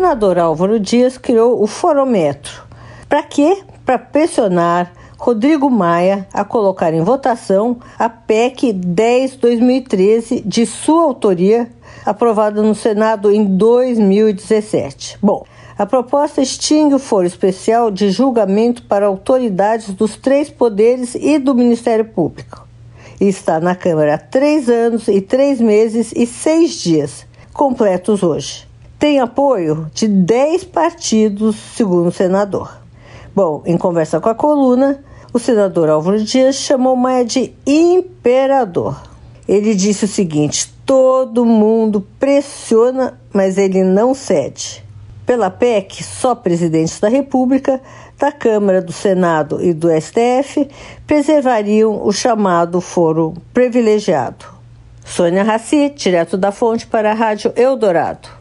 Senador Álvaro Dias criou o Forômetro. Para quê? Para pressionar Rodrigo Maia a colocar em votação a PEC 10-2013 de sua autoria, aprovada no Senado em 2017. Bom, a proposta extingue o foro especial de julgamento para autoridades dos três poderes e do Ministério Público. E está na Câmara há três anos e três meses e seis dias, completos hoje tem apoio de 10 partidos, segundo o senador. Bom, em conversa com a coluna, o senador Álvaro Dias chamou Maia de imperador. Ele disse o seguinte: todo mundo pressiona, mas ele não cede. Pela PEC, só presidentes da República, da Câmara, do Senado e do STF preservariam o chamado foro privilegiado. Sônia Raci, direto da fonte para a Rádio Eldorado.